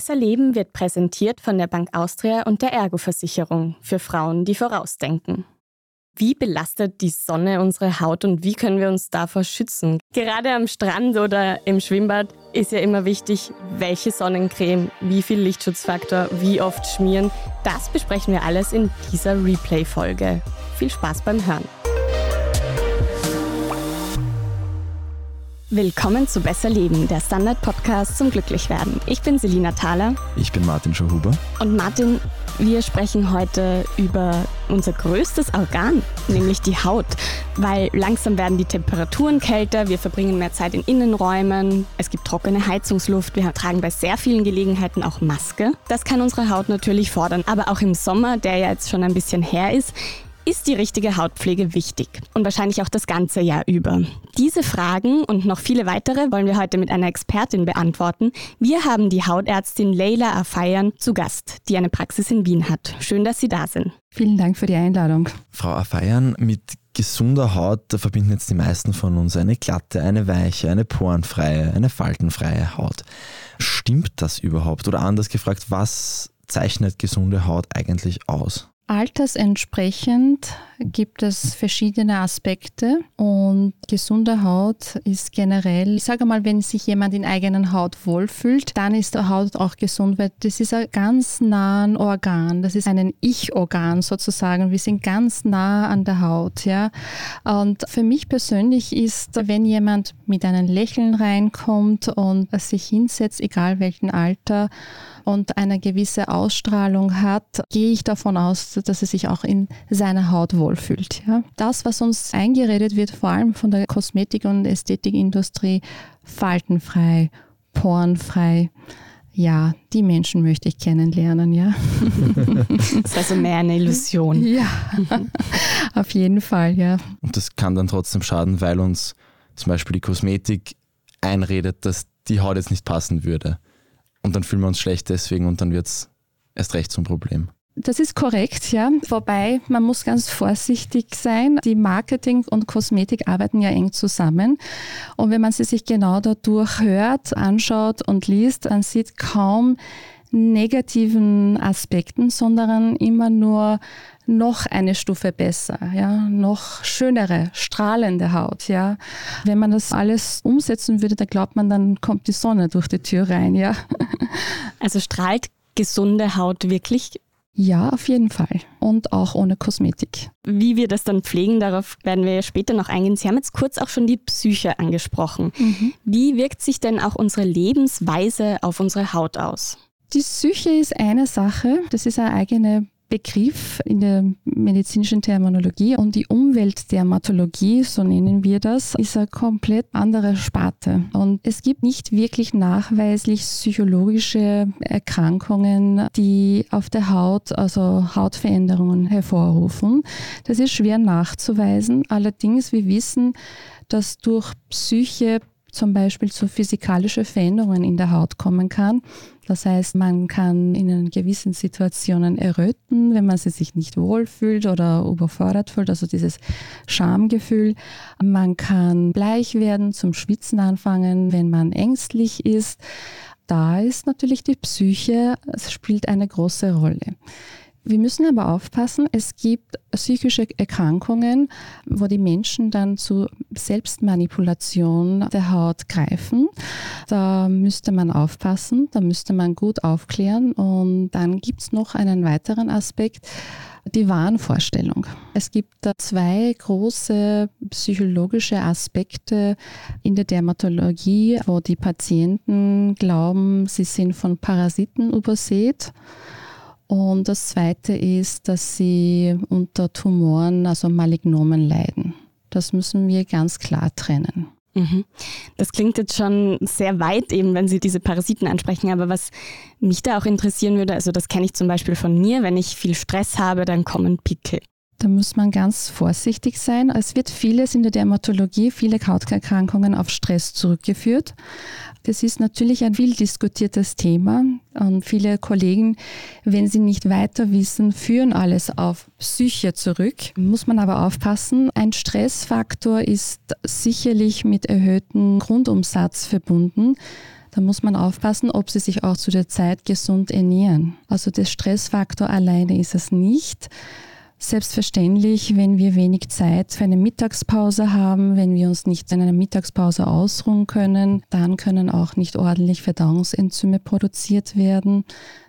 Besser Leben wird präsentiert von der Bank Austria und der Ergo-Versicherung für Frauen, die vorausdenken. Wie belastet die Sonne unsere Haut und wie können wir uns davor schützen? Gerade am Strand oder im Schwimmbad ist ja immer wichtig, welche Sonnencreme, wie viel Lichtschutzfaktor, wie oft schmieren. Das besprechen wir alles in dieser Replay-Folge. Viel Spaß beim Hören. Willkommen zu Besser Leben, der Standard-Podcast zum Glücklichwerden. Ich bin Selina Thaler. Ich bin Martin Schauhuber. Und Martin, wir sprechen heute über unser größtes Organ, nämlich die Haut. Weil langsam werden die Temperaturen kälter, wir verbringen mehr Zeit in Innenräumen, es gibt trockene Heizungsluft, wir tragen bei sehr vielen Gelegenheiten auch Maske. Das kann unsere Haut natürlich fordern. Aber auch im Sommer, der ja jetzt schon ein bisschen her ist, ist die richtige Hautpflege wichtig und wahrscheinlich auch das ganze Jahr über? Diese Fragen und noch viele weitere wollen wir heute mit einer Expertin beantworten. Wir haben die Hautärztin Leila Afeian zu Gast, die eine Praxis in Wien hat. Schön, dass Sie da sind. Vielen Dank für die Einladung. Frau Afeian, mit gesunder Haut da verbinden jetzt die meisten von uns eine glatte, eine weiche, eine porenfreie, eine faltenfreie Haut. Stimmt das überhaupt? Oder anders gefragt, was zeichnet gesunde Haut eigentlich aus? Altersentsprechend gibt es verschiedene Aspekte und gesunde Haut ist generell, ich sage mal, wenn sich jemand in eigenen Haut wohlfühlt, dann ist der Haut auch gesund, weil das ist ein ganz nahen Organ, das ist ein Ich-Organ sozusagen. Wir sind ganz nah an der Haut, ja. Und für mich persönlich ist, wenn jemand mit einem Lächeln reinkommt und sich hinsetzt, egal welchen Alter, und eine gewisse Ausstrahlung hat, gehe ich davon aus, dass er sich auch in seiner Haut wohlfühlt. Ja? Das, was uns eingeredet wird, vor allem von der Kosmetik- und Ästhetikindustrie, faltenfrei, porenfrei, ja, die Menschen möchte ich kennenlernen, ja. das ist also mehr eine Illusion. Ja, auf jeden Fall, ja. Und das kann dann trotzdem schaden, weil uns zum Beispiel die Kosmetik einredet, dass die Haut jetzt nicht passen würde. Und dann fühlen wir uns schlecht deswegen und dann wird es erst recht zum Problem. Das ist korrekt, ja. Wobei man muss ganz vorsichtig sein. Die Marketing und Kosmetik arbeiten ja eng zusammen. Und wenn man sie sich genau dadurch hört, anschaut und liest, dann sieht kaum negativen Aspekten, sondern immer nur noch eine Stufe besser, ja, noch schönere, strahlende Haut, ja. Wenn man das alles umsetzen würde, da glaubt man, dann kommt die Sonne durch die Tür rein, ja. Also strahlt gesunde Haut wirklich? Ja, auf jeden Fall. Und auch ohne Kosmetik. Wie wir das dann pflegen, darauf werden wir später noch eingehen. Sie haben jetzt kurz auch schon die Psyche angesprochen. Mhm. Wie wirkt sich denn auch unsere Lebensweise auf unsere Haut aus? Die Psyche ist eine Sache, das ist eine eigene Begriff in der medizinischen Terminologie und die Umweltdermatologie, so nennen wir das, ist eine komplett andere Sparte. Und es gibt nicht wirklich nachweislich psychologische Erkrankungen, die auf der Haut, also Hautveränderungen hervorrufen. Das ist schwer nachzuweisen. Allerdings, wir wissen, dass durch Psyche zum Beispiel zu physikalischen Veränderungen in der Haut kommen kann. Das heißt, man kann in gewissen Situationen erröten, wenn man sich nicht wohlfühlt oder überfordert fühlt, also dieses Schamgefühl. Man kann bleich werden, zum Schwitzen anfangen, wenn man ängstlich ist. Da ist natürlich die Psyche, es spielt eine große Rolle. Wir müssen aber aufpassen, es gibt psychische Erkrankungen, wo die Menschen dann zu Selbstmanipulation der Haut greifen. Da müsste man aufpassen, da müsste man gut aufklären. Und dann gibt es noch einen weiteren Aspekt, die Wahnvorstellung. Es gibt da zwei große psychologische Aspekte in der Dermatologie, wo die Patienten glauben, sie sind von Parasiten übersät. Und das Zweite ist, dass sie unter Tumoren, also Malignomen leiden. Das müssen wir ganz klar trennen. Mhm. Das klingt jetzt schon sehr weit eben, wenn Sie diese Parasiten ansprechen, aber was mich da auch interessieren würde, also das kenne ich zum Beispiel von mir, wenn ich viel Stress habe, dann kommen Pickel. Da muss man ganz vorsichtig sein. Es wird vieles in der Dermatologie, viele Hauterkrankungen auf Stress zurückgeführt. Das ist natürlich ein viel diskutiertes Thema und viele Kollegen, wenn sie nicht weiter wissen, führen alles auf Psyche zurück. Muss man aber aufpassen. Ein Stressfaktor ist sicherlich mit erhöhtem Grundumsatz verbunden. Da muss man aufpassen, ob sie sich auch zu der Zeit gesund ernähren. Also der Stressfaktor alleine ist es nicht. Selbstverständlich, wenn wir wenig Zeit für eine Mittagspause haben, wenn wir uns nicht in einer Mittagspause ausruhen können, dann können auch nicht ordentlich Verdauungsenzyme produziert werden.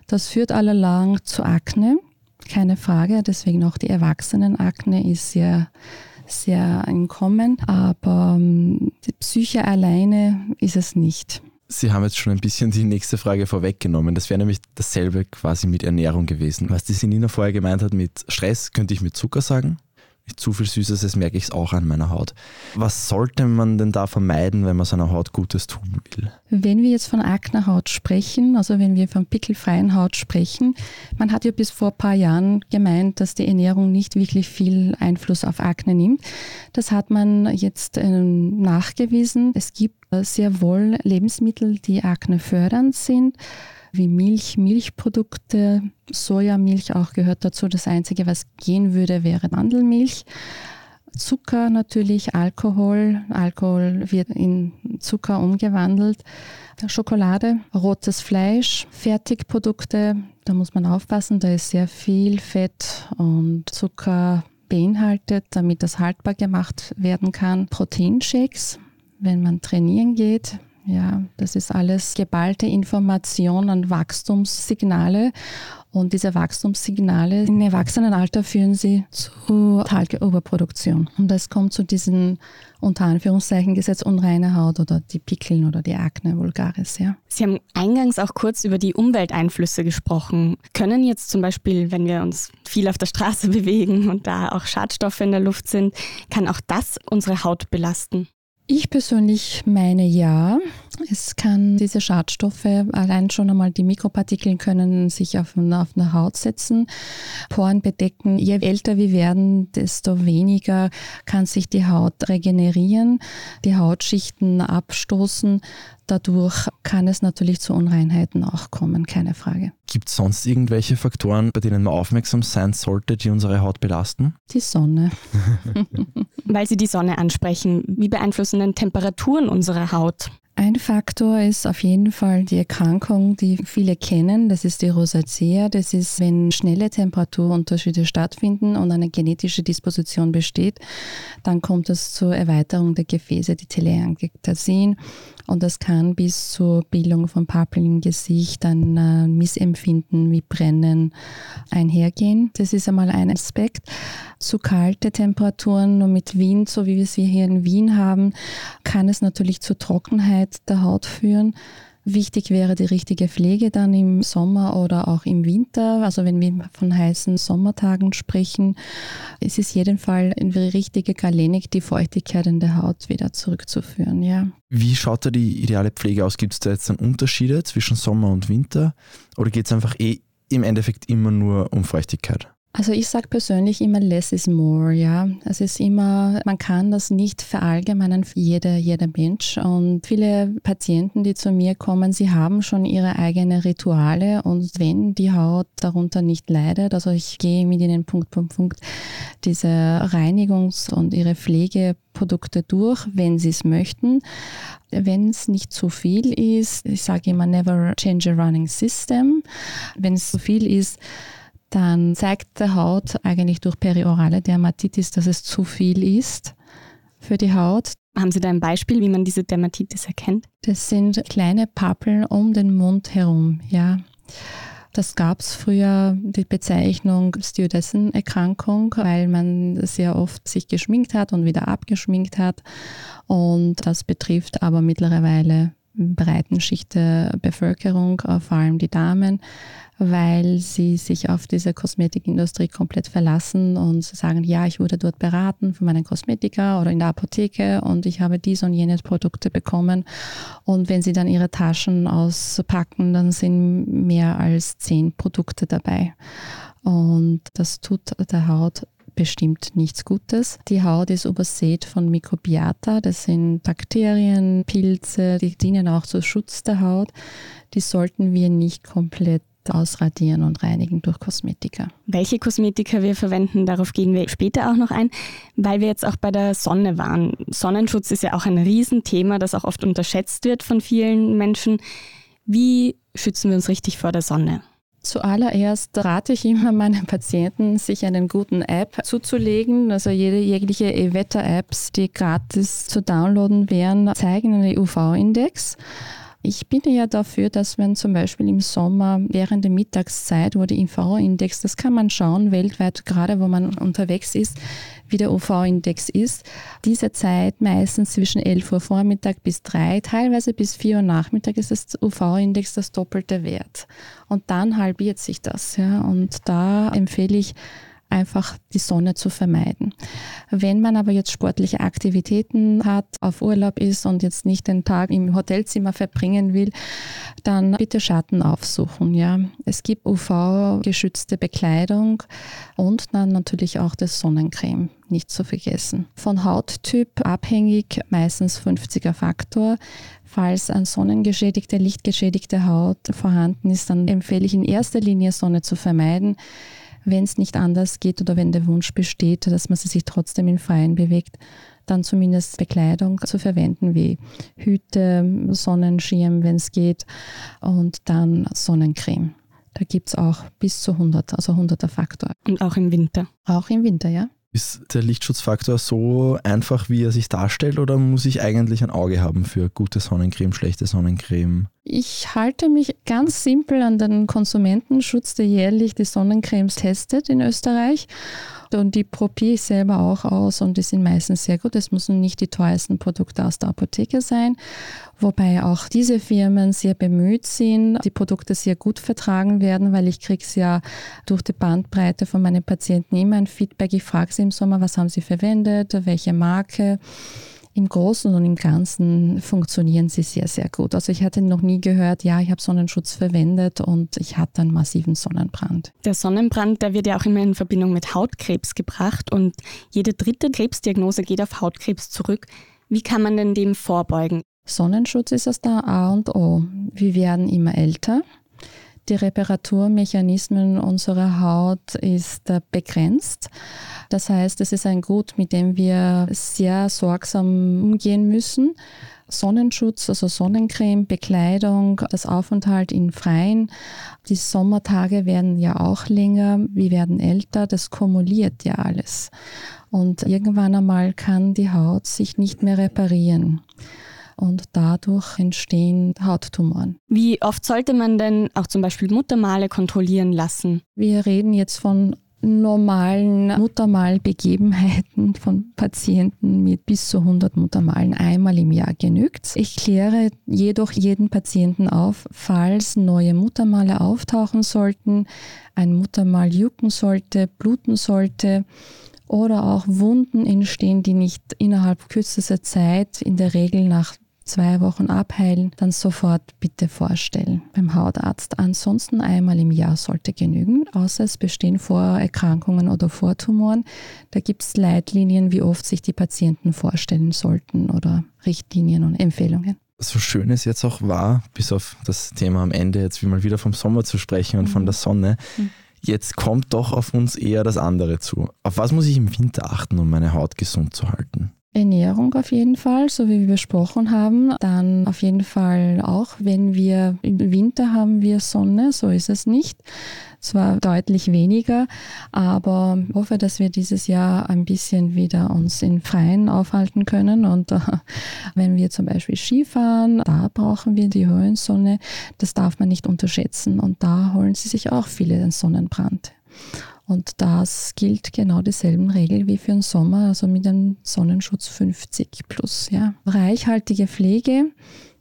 Das führt allerlang zu Akne, keine Frage. Deswegen auch die Erwachsenenakne ist sehr sehr im Kommen, aber ähm, die Psyche alleine ist es nicht. Sie haben jetzt schon ein bisschen die nächste Frage vorweggenommen. Das wäre nämlich dasselbe quasi mit Ernährung gewesen. Was die Sinina vorher gemeint hat mit Stress, könnte ich mit Zucker sagen zu viel Süßes, das merke ich es auch an meiner Haut. Was sollte man denn da vermeiden, wenn man seiner Haut Gutes tun will? Wenn wir jetzt von Aknehaut sprechen, also wenn wir von pickelfreien Haut sprechen, man hat ja bis vor ein paar Jahren gemeint, dass die Ernährung nicht wirklich viel Einfluss auf Akne nimmt. Das hat man jetzt äh, nachgewiesen. Es gibt sehr wohl Lebensmittel, die Akne fördernd sind wie Milch, Milchprodukte, Sojamilch auch gehört dazu. Das Einzige, was gehen würde, wäre Mandelmilch. Zucker natürlich, Alkohol. Alkohol wird in Zucker umgewandelt. Schokolade, rotes Fleisch, Fertigprodukte, da muss man aufpassen, da ist sehr viel Fett und Zucker beinhaltet, damit das haltbar gemacht werden kann. Proteinshakes, wenn man trainieren geht, ja, das ist alles geballte Information und Wachstumssignale. Und diese Wachstumssignale im Erwachsenenalter führen sie zu Talgeoberproduktion. Und es kommt zu diesen unter Anführungszeichen Gesetz unreine Haut oder die Pickeln oder die Akne vulgaris. Ja. Sie haben eingangs auch kurz über die Umwelteinflüsse gesprochen. Können jetzt zum Beispiel, wenn wir uns viel auf der Straße bewegen und da auch Schadstoffe in der Luft sind, kann auch das unsere Haut belasten? Ich persönlich meine ja. Es kann diese Schadstoffe, allein schon einmal die Mikropartikel können sich auf, auf eine Haut setzen, Poren bedecken. Je älter wir werden, desto weniger kann sich die Haut regenerieren, die Hautschichten abstoßen. Dadurch kann es natürlich zu Unreinheiten auch kommen, keine Frage. Gibt es sonst irgendwelche Faktoren, bei denen man aufmerksam sein sollte, die unsere Haut belasten? Die Sonne. Weil Sie die Sonne ansprechen, wie beeinflussen denn Temperaturen unsere Haut? Ein Faktor ist auf jeden Fall die Erkrankung, die viele kennen. Das ist die Rosacea. Das ist, wenn schnelle Temperaturunterschiede stattfinden und eine genetische Disposition besteht, dann kommt es zur Erweiterung der Gefäße, die Teleangiektasien. Und das kann bis zur Bildung von Papeln im Gesicht, ein äh, Missempfinden wie Brennen einhergehen. Das ist einmal ein Aspekt. Zu kalte Temperaturen, nur mit Wind, so wie wir es hier in Wien haben, kann es natürlich zu Trockenheit der Haut führen. Wichtig wäre die richtige Pflege dann im Sommer oder auch im Winter. Also wenn wir von heißen Sommertagen sprechen, ist es jeden Fall in die richtige Galenik, die Feuchtigkeit in der Haut wieder zurückzuführen. Ja. Wie schaut da die ideale Pflege aus? Gibt es da jetzt dann Unterschiede zwischen Sommer und Winter? Oder geht es einfach eh im Endeffekt immer nur um Feuchtigkeit? Also ich sage persönlich immer less is more, ja. Es ist immer, man kann das nicht verallgemeinern für jeder, jeder Mensch. Und viele Patienten, die zu mir kommen, sie haben schon ihre eigenen Rituale und wenn die Haut darunter nicht leidet, also ich gehe mit ihnen Punkt, Punkt, Punkt diese Reinigungs- und ihre Pflegeprodukte durch, wenn sie es möchten. Wenn es nicht zu viel ist, ich sage immer never change a running system. Wenn es zu viel ist, dann zeigt der Haut eigentlich durch periorale Dermatitis, dass es zu viel ist für die Haut. Haben Sie da ein Beispiel, wie man diese Dermatitis erkennt? Das sind kleine Pappeln um den Mund herum, ja. Das gab es früher die Bezeichnung Stewardessenerkrankung, weil man sehr oft sich geschminkt hat und wieder abgeschminkt hat. Und das betrifft aber mittlerweile breiten Schicht der Bevölkerung, vor allem die Damen, weil sie sich auf diese Kosmetikindustrie komplett verlassen und sagen, ja, ich wurde dort beraten von meinem Kosmetiker oder in der Apotheke und ich habe dies und jenes Produkte bekommen. Und wenn sie dann ihre Taschen auspacken, dann sind mehr als zehn Produkte dabei. Und das tut der Haut bestimmt nichts Gutes. Die Haut ist übersät von Mikrobiata, das sind Bakterien, Pilze, die dienen auch zum Schutz der Haut. Die sollten wir nicht komplett ausradieren und reinigen durch Kosmetika. Welche Kosmetika wir verwenden, darauf gehen wir später auch noch ein, weil wir jetzt auch bei der Sonne waren. Sonnenschutz ist ja auch ein Riesenthema, das auch oft unterschätzt wird von vielen Menschen. Wie schützen wir uns richtig vor der Sonne? Zuallererst rate ich immer meinen Patienten, sich einen guten App zuzulegen. Also jede jegliche Wetter-Apps, die gratis zu downloaden wären, zeigen einen UV-Index. Ich bin ja dafür, dass man zum Beispiel im Sommer während der Mittagszeit, wo der UV-Index, das kann man schauen weltweit, gerade wo man unterwegs ist, wie der UV-Index ist. Diese Zeit meistens zwischen 11 Uhr Vormittag bis 3, teilweise bis 4 Uhr Nachmittag ist das UV-Index das doppelte Wert. Und dann halbiert sich das. Ja. Und da empfehle ich, einfach die Sonne zu vermeiden. Wenn man aber jetzt sportliche Aktivitäten hat, auf Urlaub ist und jetzt nicht den Tag im Hotelzimmer verbringen will, dann bitte Schatten aufsuchen. Ja. Es gibt UV-geschützte Bekleidung und dann natürlich auch das Sonnencreme, nicht zu vergessen. Von Hauttyp abhängig, meistens 50er Faktor. Falls eine sonnengeschädigte, lichtgeschädigte Haut vorhanden ist, dann empfehle ich in erster Linie Sonne zu vermeiden wenn es nicht anders geht oder wenn der Wunsch besteht, dass man sich trotzdem im Freien bewegt, dann zumindest Bekleidung zu verwenden, wie Hüte, Sonnenschirm, wenn es geht, und dann Sonnencreme. Da gibt es auch bis zu 100, also 100er Faktor. Und auch im Winter? Auch im Winter, ja. Ist der Lichtschutzfaktor so einfach, wie er sich darstellt, oder muss ich eigentlich ein Auge haben für gute Sonnencreme, schlechte Sonnencreme? Ich halte mich ganz simpel an den Konsumentenschutz, der jährlich die Sonnencremes testet in Österreich. Und die probiere ich selber auch aus und die sind meistens sehr gut. Es müssen nicht die teuersten Produkte aus der Apotheke sein, wobei auch diese Firmen sehr bemüht sind, die Produkte sehr gut vertragen werden, weil ich kriege es ja durch die Bandbreite von meinen Patienten immer ein Feedback. Ich frage sie im Sommer, was haben sie verwendet, welche Marke im Großen und im Ganzen funktionieren sie sehr, sehr gut. Also ich hatte noch nie gehört, ja, ich habe Sonnenschutz verwendet und ich hatte einen massiven Sonnenbrand. Der Sonnenbrand, der wird ja auch immer in Verbindung mit Hautkrebs gebracht und jede dritte Krebsdiagnose geht auf Hautkrebs zurück. Wie kann man denn dem vorbeugen? Sonnenschutz ist das da A und O. Wir werden immer älter. Die Reparaturmechanismen unserer Haut ist äh, begrenzt. Das heißt, es ist ein Gut, mit dem wir sehr sorgsam umgehen müssen. Sonnenschutz, also Sonnencreme, Bekleidung, das Aufenthalt in Freien. Die Sommertage werden ja auch länger, wir werden älter, das kumuliert ja alles. Und irgendwann einmal kann die Haut sich nicht mehr reparieren und dadurch entstehen Hauttumoren. Wie oft sollte man denn auch zum Beispiel Muttermale kontrollieren lassen? Wir reden jetzt von normalen Muttermalbegebenheiten von Patienten mit bis zu 100 Muttermalen einmal im Jahr genügt. Ich kläre jedoch jeden Patienten auf, falls neue Muttermale auftauchen sollten, ein Muttermal jucken sollte, bluten sollte oder auch Wunden entstehen, die nicht innerhalb kürzester Zeit, in der Regel nach zwei Wochen abheilen, dann sofort bitte vorstellen beim Hautarzt. Ansonsten einmal im Jahr sollte genügen, außer es bestehen Vorerkrankungen oder Vortumoren. Da gibt es Leitlinien, wie oft sich die Patienten vorstellen sollten oder Richtlinien und Empfehlungen so schön es jetzt auch war, bis auf das Thema am Ende, jetzt wie mal wieder vom Sommer zu sprechen und mhm. von der Sonne, mhm. jetzt kommt doch auf uns eher das andere zu. Auf was muss ich im Winter achten, um meine Haut gesund zu halten? Ernährung auf jeden Fall, so wie wir besprochen haben. Dann auf jeden Fall auch, wenn wir im Winter haben wir Sonne, so ist es nicht. Zwar deutlich weniger, aber hoffe, dass wir dieses Jahr ein bisschen wieder uns in Freien aufhalten können. Und äh, wenn wir zum Beispiel Skifahren, da brauchen wir die Höhensonne. Das darf man nicht unterschätzen. Und da holen sie sich auch viele den Sonnenbrand. Und das gilt genau dieselben Regeln wie für den Sommer, also mit einem Sonnenschutz 50 plus. Ja. Reichhaltige Pflege.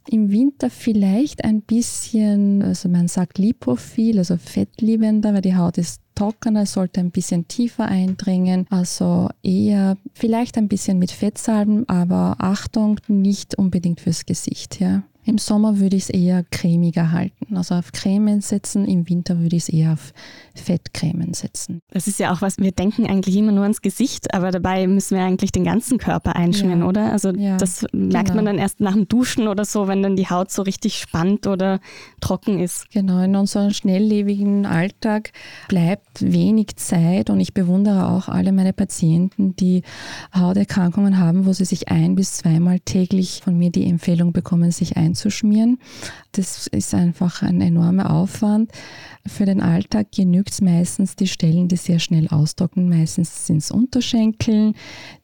Im Winter vielleicht ein bisschen, also man sagt lipophil, also fettliebender, weil die Haut ist trockener, sollte ein bisschen tiefer eindringen. Also eher vielleicht ein bisschen mit Fettsalben, aber Achtung, nicht unbedingt fürs Gesicht. Ja. Im Sommer würde ich es eher cremiger halten, also auf Cremen setzen. Im Winter würde ich es eher auf Fettcremen setzen. Das ist ja auch was, wir denken eigentlich immer nur ans Gesicht, aber dabei müssen wir eigentlich den ganzen Körper einschmieren, Ja. oder? Also Ja, das merkt genau. man dann erst nach dem Duschen oder so, wenn dann die Haut so richtig spannt oder trocken ist. Genau, in unserem schnelllebigen Alltag bleibt wenig Zeit und ich bewundere auch alle meine Patienten, die Hauterkrankungen haben, wo sie sich ein bis zweimal täglich von mir die Empfehlung bekommen, sich einzuschmieren. Das ist einfach ein enormer Aufwand. Für den Alltag genügt es meistens die Stellen, die sehr schnell austrocknen. Meistens sind es Unterschenkel,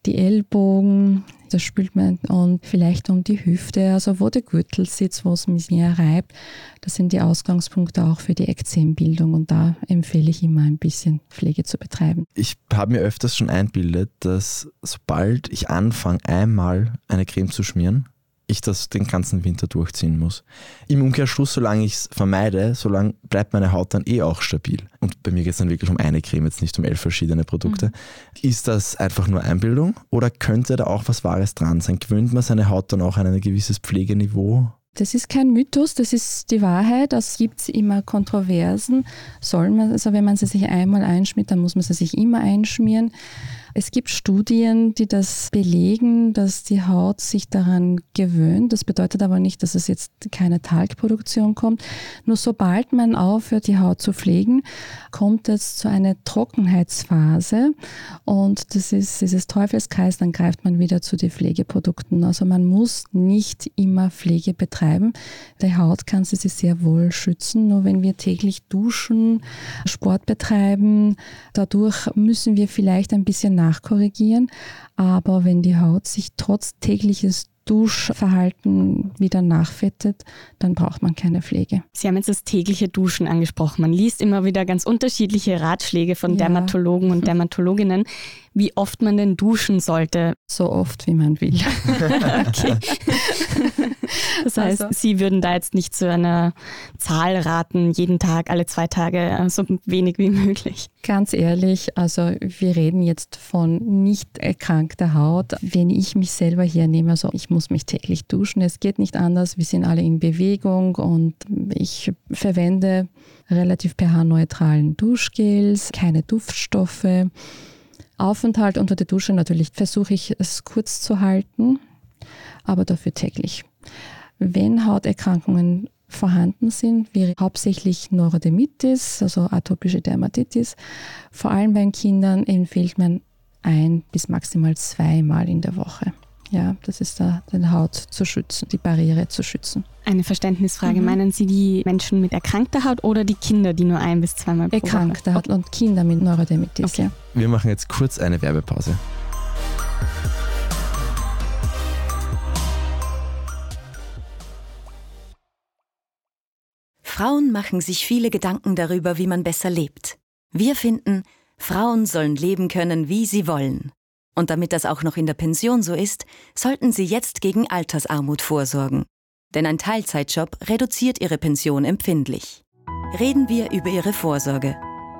die Ellbogen, das spült man und vielleicht um die Hüfte, also wo der Gürtel sitzt, wo es mich mehr reibt. Das sind die Ausgangspunkte auch für die Ekzembildung und da empfehle ich immer ein bisschen Pflege zu betreiben. Ich habe mir öfters schon einbildet, dass sobald ich anfange, einmal eine Creme zu schmieren, ich das den ganzen Winter durchziehen muss. Im Umkehrschluss, solange ich es vermeide, solange bleibt meine Haut dann eh auch stabil. Und bei mir geht es dann wirklich um eine Creme, jetzt nicht um elf verschiedene Produkte. Ist das einfach nur Einbildung oder könnte da auch was Wahres dran sein? Gewöhnt man seine Haut dann auch an ein gewisses Pflegeniveau? Das ist kein Mythos, das ist die Wahrheit. Es gibt immer Kontroversen. Soll man, also wenn man sie sich einmal einschmiert, dann muss man sie sich immer einschmieren. Es gibt Studien, die das belegen, dass die Haut sich daran gewöhnt. Das bedeutet aber nicht, dass es jetzt keine Talgproduktion kommt. Nur sobald man aufhört, die Haut zu pflegen, kommt es zu einer Trockenheitsphase und das ist dieses Teufelskreis, dann greift man wieder zu den Pflegeprodukten. Also man muss nicht immer Pflege betreiben. Die Haut kann sie sich sehr wohl schützen, nur wenn wir täglich duschen, Sport betreiben, dadurch müssen wir vielleicht ein bisschen nachkorrigieren. Aber wenn die Haut sich trotz tägliches Duschverhalten wieder nachfettet, dann braucht man keine Pflege. Sie haben jetzt das tägliche Duschen angesprochen. Man liest immer wieder ganz unterschiedliche Ratschläge von Ja. Dermatologen und Dermatologinnen, wie oft man denn duschen sollte. So oft, wie man will. Okay. Das heißt, Also- Sie würden da jetzt nicht zu einer Zahl raten, jeden Tag, alle zwei Tage, so wenig wie möglich. Ganz ehrlich, also wir reden jetzt von nicht erkrankter Haut. Wenn ich mich selber hernehme, also ich muss mich täglich duschen, es geht nicht anders, wir sind alle in Bewegung und ich verwende relativ pH-neutralen Duschgels, keine Duftstoffe. Aufenthalt unter der Dusche natürlich versuche ich es kurz zu halten, aber dafür täglich. Wenn Hauterkrankungen vorhanden sind, wäre hauptsächlich Neurodermitis, also atopische Dermatitis. Vor allem bei Kindern empfiehlt man ein bis maximal zweimal in der Woche. Ja, das ist da, die Haut zu schützen, die Barriere zu schützen. Eine Verständnisfrage. Mhm. Meinen Sie die Menschen mit erkrankter Haut oder die Kinder, die nur ein bis zweimal pro Erkrankte? Haut und Kinder mit Neurodermitis. Okay. Ja. Wir machen jetzt kurz eine Werbepause. Frauen machen sich viele Gedanken darüber, wie man besser lebt. Wir finden, Frauen sollen leben können, wie sie wollen. Und damit das auch noch in der Pension so ist, sollten sie jetzt gegen Altersarmut vorsorgen. Denn ein Teilzeitjob reduziert ihre Pension empfindlich. Reden wir über ihre Vorsorge.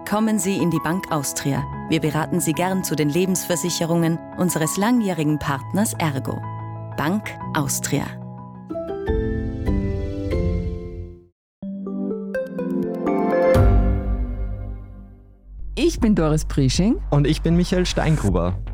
Kommen Sie in die Bank Austria. Wir beraten Sie gern zu den Lebensversicherungen unseres langjährigen Partners Ergo. Bank Austria. Ich bin Doris Prisching Und ich bin Michael Steingruber.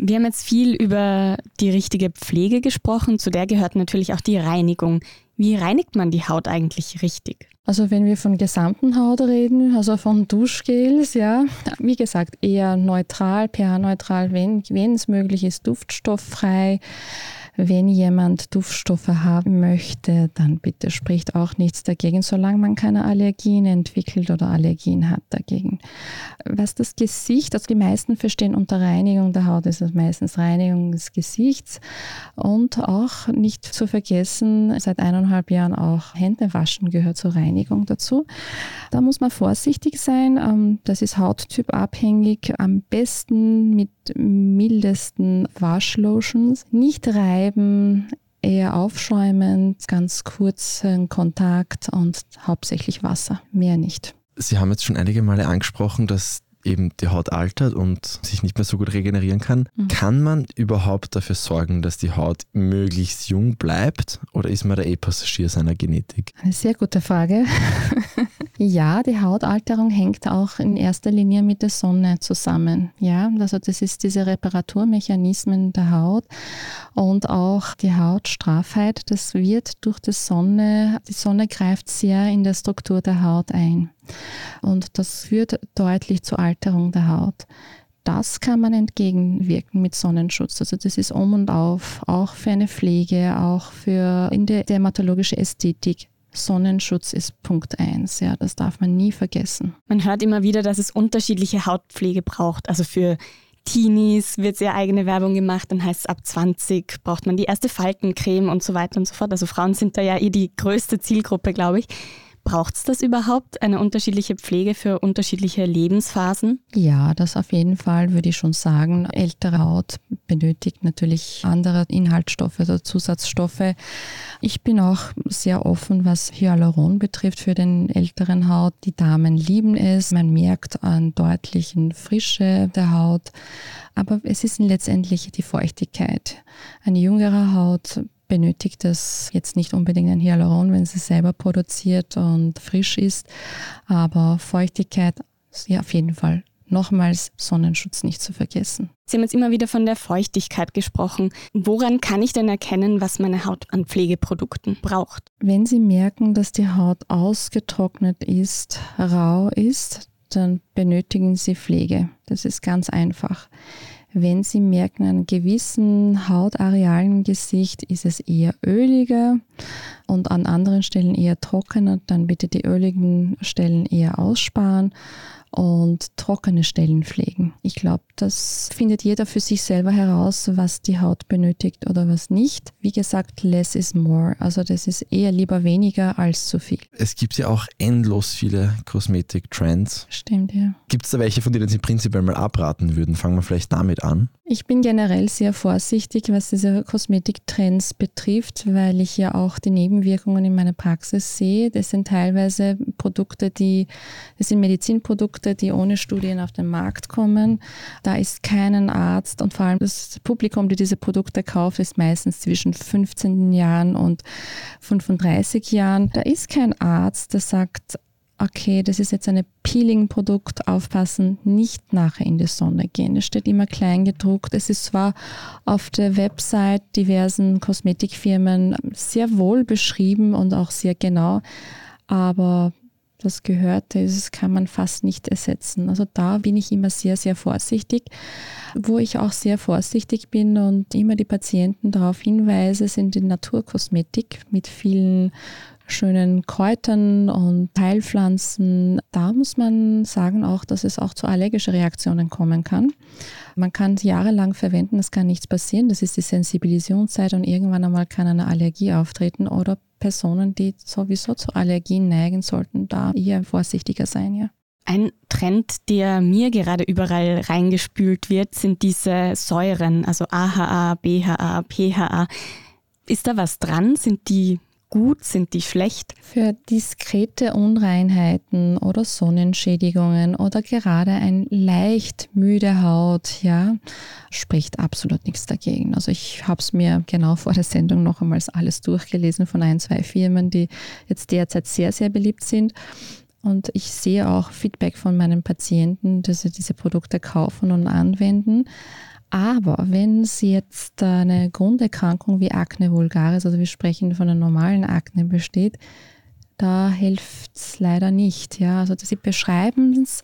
Wir haben jetzt viel über die richtige Pflege gesprochen. Zu der gehört natürlich auch die Reinigung. Wie reinigt man die Haut eigentlich richtig? Also wenn wir von gesamten Haut reden, also von Duschgels, ja, wie gesagt, eher neutral, pH-neutral, wenn es möglich ist, duftstofffrei. Wenn jemand Duftstoffe haben möchte, dann bitte spricht auch nichts dagegen, solange man keine Allergien entwickelt oder Allergien hat dagegen. Was das Gesicht, also die meisten verstehen unter Reinigung der Haut, ist es meistens Reinigung des Gesichts und auch nicht zu vergessen, seit eineinhalb Jahren auch Hände waschen gehört zur Reinigung dazu. Da muss man vorsichtig sein. Ähm, das ist hauttypabhängig. Am besten mit mildesten Waschlotions. Nicht reiben, eher aufschäumend, ganz kurzen Kontakt und hauptsächlich Wasser, mehr nicht. Sie haben jetzt schon einige Male angesprochen, dass eben die Haut altert und sich nicht mehr so gut regenerieren kann. Mhm. Kann man überhaupt dafür sorgen, dass die Haut möglichst jung bleibt oder ist man da eh Passagier seiner Genetik? Eine sehr gute Frage. ja, die Hautalterung hängt auch in erster Linie mit der Sonne zusammen. Ja, also das ist diese Reparaturmechanismen der Haut und auch die Hautstraffheit, das wird durch die Sonne, die Sonne greift sehr in der Struktur der Haut ein. Und das führt deutlich zur Alterung der Haut. Das kann man entgegenwirken mit Sonnenschutz. Also das ist um und auf, auch für eine Pflege, auch für in der dermatologische Ästhetik. Sonnenschutz ist Punkt eins. Ja, das darf man nie vergessen. Man hört immer wieder, dass es unterschiedliche Hautpflege braucht. Also für Teenies wird sehr eigene Werbung gemacht, dann heißt es ab 20 braucht man die erste Faltencreme und so weiter und so fort. Also Frauen sind da ja eh die größte Zielgruppe, glaube ich. Braucht es das überhaupt, eine unterschiedliche Pflege für unterschiedliche Lebensphasen? Ja, das auf jeden Fall würde ich schon sagen. Ältere Haut benötigt natürlich andere Inhaltsstoffe oder Zusatzstoffe. Ich bin auch sehr offen, was Hyaluron betrifft für den älteren Haut. Die Damen lieben es. Man merkt an deutlichen Frische der Haut. Aber es ist letztendlich die Feuchtigkeit. Eine jüngere Haut benötigt das jetzt nicht unbedingt ein Hyaluron, wenn sie selber produziert und frisch ist, aber Feuchtigkeit, ja auf jeden Fall nochmals Sonnenschutz nicht zu vergessen. Sie haben jetzt immer wieder von der Feuchtigkeit gesprochen. Woran kann ich denn erkennen, was meine Haut an Pflegeprodukten braucht? Wenn Sie merken, dass die Haut ausgetrocknet ist, rau ist, dann benötigen Sie Pflege. Das ist ganz einfach. Wenn Sie merken, an gewissen Hautarealen im Gesicht ist es eher öliger und an anderen Stellen eher trockener, dann bitte die öligen Stellen eher aussparen und trockene Stellen pflegen. Ich glaube, das findet jeder für sich selber heraus, was die Haut benötigt oder was nicht. Wie gesagt, less is more. Also das ist eher lieber weniger als zu viel. Es gibt ja auch endlos viele Kosmetik-Trends. Stimmt, ja. Gibt es da welche, von denen Sie prinzipiell mal abraten würden? Fangen wir vielleicht damit an. Ich bin generell sehr vorsichtig, was diese Kosmetiktrends betrifft, weil ich ja auch die Nebenwirkungen in meiner Praxis sehe. Das sind teilweise Produkte, die, das sind Medizinprodukte, die ohne Studien auf den Markt kommen. Da ist kein Arzt und vor allem das Publikum, die diese Produkte kauft, ist meistens zwischen 15 Jahren und 35 Jahren. Da ist kein Arzt, der sagt, okay, das ist jetzt ein Peeling-Produkt, aufpassen, nicht nachher in die Sonne gehen. Es steht immer klein gedruckt. Es ist zwar auf der Website diversen Kosmetikfirmen sehr wohl beschrieben und auch sehr genau, aber das Gehörte das kann man fast nicht ersetzen. Also da bin ich immer sehr, sehr vorsichtig. Wo ich auch sehr vorsichtig bin und immer die Patienten darauf hinweise, sind die Naturkosmetik mit vielen schönen Kräutern und Heilpflanzen. Da muss man sagen auch, dass es auch zu allergischen Reaktionen kommen kann. Man kann es jahrelang verwenden, es kann nichts passieren. Das ist die Sensibilisierungszeit und irgendwann einmal kann eine Allergie auftreten oder Personen, die sowieso zu Allergien neigen, sollten da eher vorsichtiger sein, ja. Ein Trend, der mir gerade überall reingespült wird, sind diese Säuren, also AHA, BHA, PHA. Ist da was dran? Sind die gut, sind die schlecht? Für diskrete Unreinheiten oder Sonnenschädigungen oder gerade ein leicht müde Haut, ja, spricht absolut nichts dagegen. Also ich habe es mir genau vor der Sendung noch einmal alles durchgelesen von ein, zwei Firmen, die jetzt derzeit sehr, sehr beliebt sind. Und ich sehe auch Feedback von meinen Patienten, dass sie diese Produkte kaufen und anwenden. Aber wenn Sie jetzt eine Grunderkrankung wie Akne vulgaris, also wir sprechen von einer normalen Akne besteht, da hilft es leider nicht. Ja, also sie beschreiben es,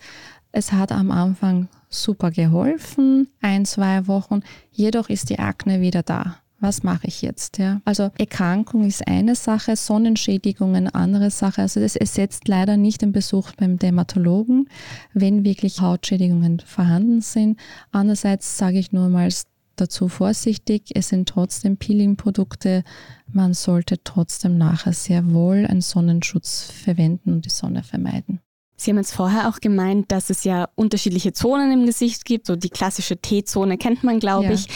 es hat am Anfang super geholfen, ein, zwei Wochen, jedoch ist die Akne wieder da was mache ich jetzt? Ja? Also Erkrankung ist eine Sache, Sonnenschädigungen andere Sache. Also das ersetzt leider nicht den Besuch beim Dermatologen, wenn wirklich Hautschädigungen vorhanden sind. Andererseits sage ich nur mal dazu vorsichtig, es sind trotzdem Peeling-Produkte. Man sollte trotzdem nachher sehr wohl einen Sonnenschutz verwenden und die Sonne vermeiden. Sie haben jetzt vorher auch gemeint, dass es ja unterschiedliche Zonen im Gesicht gibt. So die klassische T-Zone kennt man, glaube ja. ich.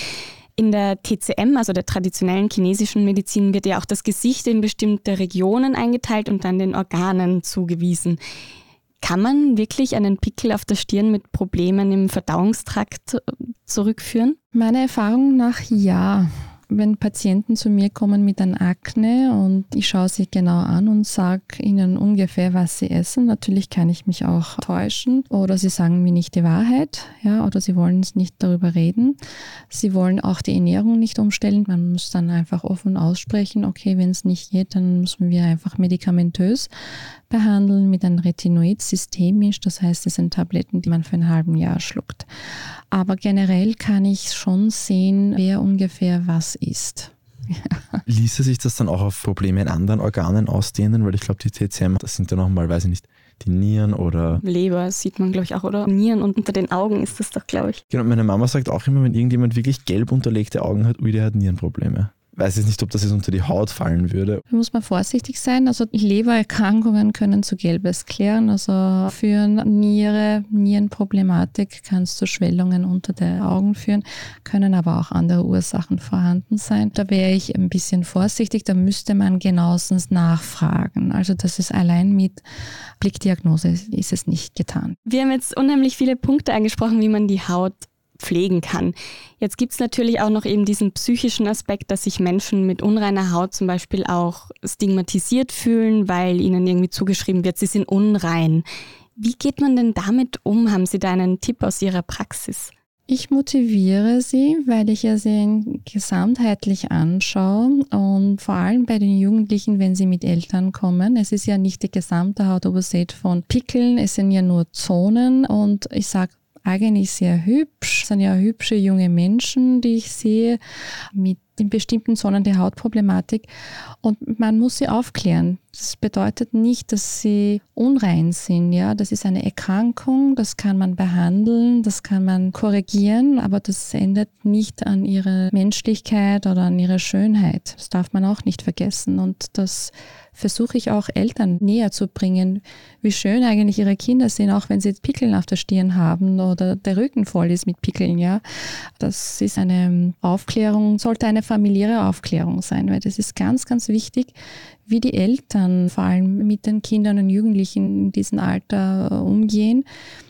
In der TCM, also der traditionellen chinesischen Medizin, wird ja auch das Gesicht in bestimmte Regionen eingeteilt und dann den Organen zugewiesen. Kann man wirklich einen Pickel auf der Stirn mit Problemen im Verdauungstrakt äh, zurückführen? Meiner Erfahrung nach ja wenn Patienten zu mir kommen mit einer Akne und ich schaue sie genau an und sage ihnen ungefähr, was sie essen, natürlich kann ich mich auch täuschen oder sie sagen mir nicht die Wahrheit, ja, oder sie wollen nicht darüber reden. Sie wollen auch die Ernährung nicht umstellen. Man muss dann einfach offen aussprechen, okay, wenn es nicht geht, dann müssen wir einfach medikamentös behandeln mit einem Retinoid systemisch. Das heißt, es sind Tabletten, die man für ein halben Jahr schluckt. Aber generell kann ich schon sehen, wer ungefähr was isst. Ja. Ließe sich das dann auch auf Probleme in anderen Organen ausdehnen? Weil ich glaube, die TCM, das sind ja nochmal, weiß ich nicht, die Nieren oder. Leber sieht man, glaube ich, auch, oder? Nieren und unter den Augen ist das doch, glaube ich. Genau, meine Mama sagt auch immer, wenn irgendjemand wirklich gelb unterlegte Augen hat, ui, der hat Nierenprobleme weiß jetzt nicht, ob das jetzt unter die Haut fallen würde. Da muss man vorsichtig sein. Also Lebererkrankungen können zu Gelbes klären. Also führen Niere, Nierenproblematik kann zu Schwellungen unter den Augen führen, können aber auch andere Ursachen vorhanden sein. Da wäre ich ein bisschen vorsichtig. Da müsste man genauestens nachfragen. Also das ist allein mit Blickdiagnose ist es nicht getan. Wir haben jetzt unheimlich viele Punkte angesprochen, wie man die Haut pflegen kann. Jetzt gibt es natürlich auch noch eben diesen psychischen Aspekt, dass sich Menschen mit unreiner Haut zum Beispiel auch stigmatisiert fühlen, weil ihnen irgendwie zugeschrieben wird, sie sind unrein. Wie geht man denn damit um? Haben Sie da einen Tipp aus Ihrer Praxis? Ich motiviere sie, weil ich ja sie gesamtheitlich anschaue und vor allem bei den Jugendlichen, wenn sie mit Eltern kommen. Es ist ja nicht die gesamte Hautoberseite von Pickeln, es sind ja nur Zonen und ich sage eigentlich sehr hübsch. Es sind ja hübsche junge Menschen, die ich sehe, mit in bestimmten Zonen der Hautproblematik. Und man muss sie aufklären. Das bedeutet nicht, dass sie unrein sind. Ja, das ist eine Erkrankung, das kann man behandeln, das kann man korrigieren, aber das ändert nicht an ihrer Menschlichkeit oder an ihrer Schönheit. Das darf man auch nicht vergessen. Und das versuche ich auch Eltern näher zu bringen, wie schön eigentlich ihre Kinder sind, auch wenn sie Pickeln auf der Stirn haben oder der Rücken voll ist mit Pickeln. Ja, das ist eine Aufklärung, sollte eine familiäre Aufklärung sein, weil das ist ganz, ganz wichtig, wie die Eltern vor allem mit den Kindern und Jugendlichen in diesem Alter äh, umgehen,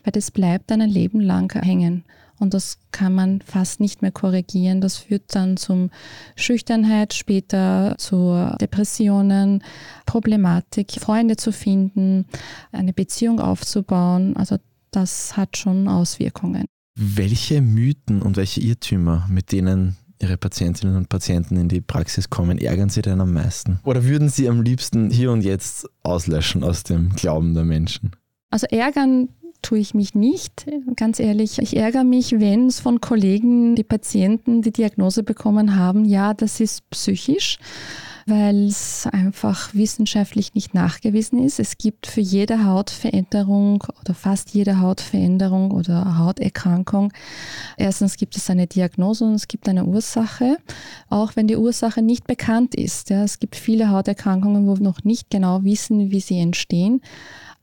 weil das bleibt dann ein Leben lang hängen. Und das kann man fast nicht mehr korrigieren. Das führt dann zum Schüchternheit, später zu Depressionen, Problematik, Freunde zu finden, eine Beziehung aufzubauen. Also das hat schon Auswirkungen. Welche Mythen und welche Irrtümer, mit denen Ihre Patientinnen und Patienten in die Praxis kommen, ärgern Sie denn am meisten? Oder würden Sie am liebsten hier und jetzt auslöschen aus dem Glauben der Menschen? Also ärgern tue ich mich nicht, ganz ehrlich. Ich ärgere mich, wenn es von Kollegen, die Patienten die Diagnose bekommen haben, ja, das ist psychisch weil es einfach wissenschaftlich nicht nachgewiesen ist. Es gibt für jede Hautveränderung oder fast jede Hautveränderung oder Hauterkrankung, erstens gibt es eine Diagnose und es gibt eine Ursache, auch wenn die Ursache nicht bekannt ist. Ja, es gibt viele Hauterkrankungen, wo wir noch nicht genau wissen, wie sie entstehen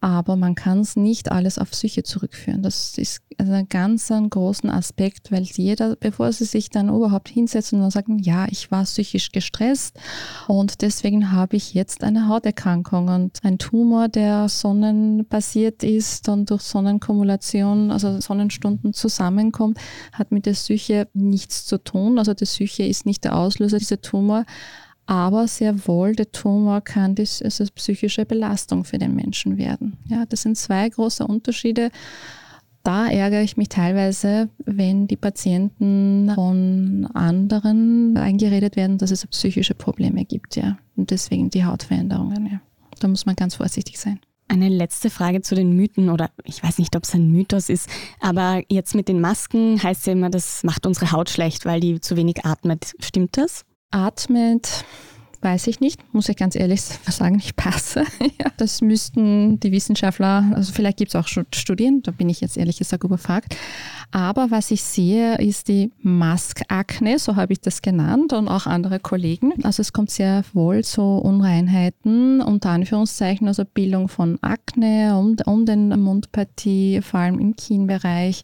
aber man kann es nicht alles auf Psyche zurückführen. Das ist also ein ganz ein großen Aspekt, weil jeder, bevor sie sich dann überhaupt hinsetzen und sagen, ja, ich war psychisch gestresst und deswegen habe ich jetzt eine Hauterkrankung und ein Tumor, der sonnenbasiert ist und durch Sonnenkumulation, also Sonnenstunden zusammenkommt, hat mit der Psyche nichts zu tun. Also die Psyche ist nicht der Auslöser dieser Tumor, aber sehr wohl der Tumor kann das also psychische Belastung für den Menschen werden. Ja, das sind zwei große Unterschiede. Da ärgere ich mich teilweise, wenn die Patienten von anderen eingeredet werden, dass es psychische Probleme gibt, ja. Und deswegen die Hautveränderungen, ja. Da muss man ganz vorsichtig sein. Eine letzte Frage zu den Mythen oder ich weiß nicht, ob es ein Mythos ist, aber jetzt mit den Masken heißt ja immer, das macht unsere Haut schlecht, weil die zu wenig atmet. Stimmt das? Atmet, weiß ich nicht, muss ich ganz ehrlich sagen, ich passe. ja, das müssten die Wissenschaftler, also vielleicht gibt es auch Studien, da bin ich jetzt ehrlich gesagt überfragt. Aber was ich sehe, ist die Maskakne, so habe ich das genannt, und auch andere Kollegen. Also es kommt sehr wohl zu Unreinheiten, unter Anführungszeichen, also Bildung von Akne um, um den Mundpartie, vor allem im Kinnbereich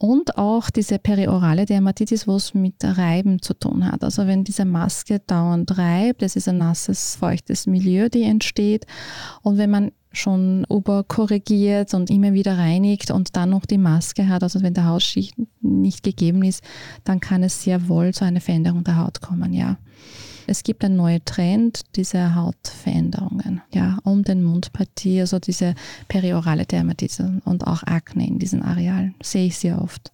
und auch diese periorale Dermatitis, wo es mit Reiben zu tun hat. Also wenn diese Maske dauernd reibt, das ist ein nasses, feuchtes Milieu, die entsteht. Und wenn man schon überkorrigiert und immer wieder reinigt und dann noch die Maske hat, also wenn der Hautschicht nicht gegeben ist, dann kann es sehr wohl zu einer Veränderung der Haut kommen, ja. Es gibt einen neuen Trend, diese Hautveränderungen, ja, um den Mundpartie, also diese periorale Dermatitis und auch Akne in diesen Arealen, sehe ich sehr oft.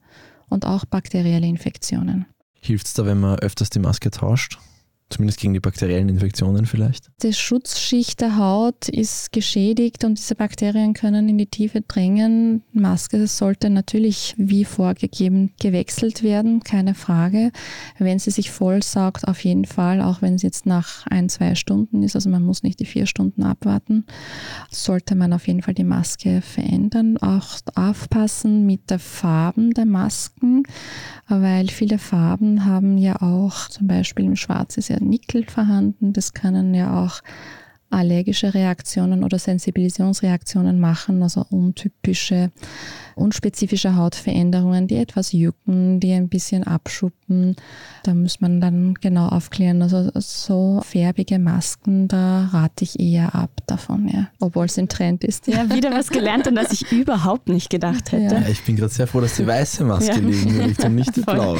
Und auch bakterielle Infektionen. Hilft es da, wenn man öfters die Maske tauscht? Zumindest gegen die bakteriellen Infektionen vielleicht? Die Schutzschicht der Haut ist geschädigt und diese Bakterien können in die Tiefe drängen. Maske sollte natürlich wie vorgegeben gewechselt werden, keine Frage. Wenn sie sich vollsaugt, auf jeden Fall, auch wenn es jetzt nach ein, zwei Stunden ist, also man muss nicht die vier Stunden abwarten, sollte man auf jeden Fall die Maske verändern. Auch aufpassen mit der Farben der Masken, weil viele Farben haben ja auch, zum Beispiel im Schwarz ist ja Nickel vorhanden. Das können ja auch allergische Reaktionen oder Sensibilisierungsreaktionen machen, also untypische unspezifische Hautveränderungen, die etwas jucken, die ein bisschen abschuppen. Da muss man dann genau aufklären. Also so färbige Masken, da rate ich eher ab davon, ja. Obwohl es im Trend ist. Ja, wieder was gelernt, an das ich überhaupt nicht gedacht hätte. Ja. ich bin gerade sehr froh, dass die weiße Maske ja. liegen wird und nicht die blaue.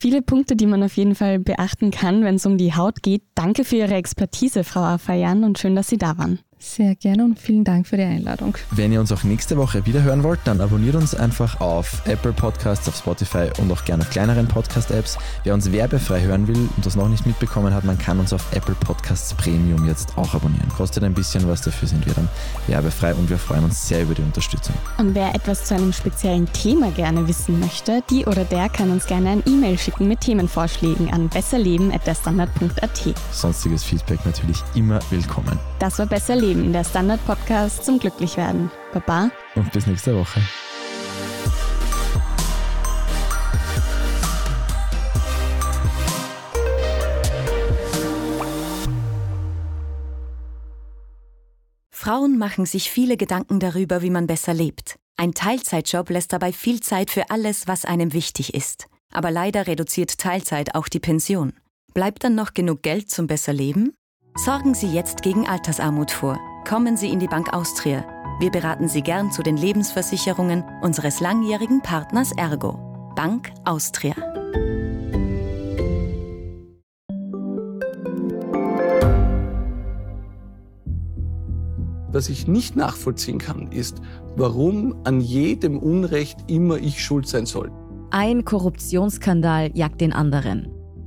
Viele Punkte, die man auf jeden Fall beachten kann, wenn es um die Haut geht. Danke für Ihre Expertise, Frau Afayan, und schön, dass Sie da waren. Sehr gerne und vielen Dank für die Einladung. Wenn ihr uns auch nächste Woche wieder hören wollt, dann abonniert uns einfach auf Apple Podcasts, auf Spotify und auch gerne auf kleineren Podcast-Apps. Wer uns werbefrei hören will und das noch nicht mitbekommen hat, man kann uns auf Apple Podcasts Premium jetzt auch abonnieren. Kostet ein bisschen was, dafür sind wir dann werbefrei und wir freuen uns sehr über die Unterstützung. Und wer etwas zu einem speziellen Thema gerne wissen möchte, die oder der kann uns gerne ein E-Mail schicken mit Themenvorschlägen an besserleben.derstandard.at. Sonstiges Feedback natürlich immer willkommen. Das war Besser Leben, der Standard-Podcast zum Glücklichwerden. Baba. Und bis nächste Woche. Frauen machen sich viele Gedanken darüber, wie man besser lebt. Ein Teilzeitjob lässt dabei viel Zeit für alles, was einem wichtig ist. Aber leider reduziert Teilzeit auch die Pension. Bleibt dann noch genug Geld zum besser Leben? Sorgen Sie jetzt gegen Altersarmut vor. Kommen Sie in die Bank Austria. Wir beraten Sie gern zu den Lebensversicherungen unseres langjährigen Partners Ergo. Bank Austria. Was ich nicht nachvollziehen kann, ist, warum an jedem Unrecht immer ich schuld sein soll. Ein Korruptionsskandal jagt den anderen.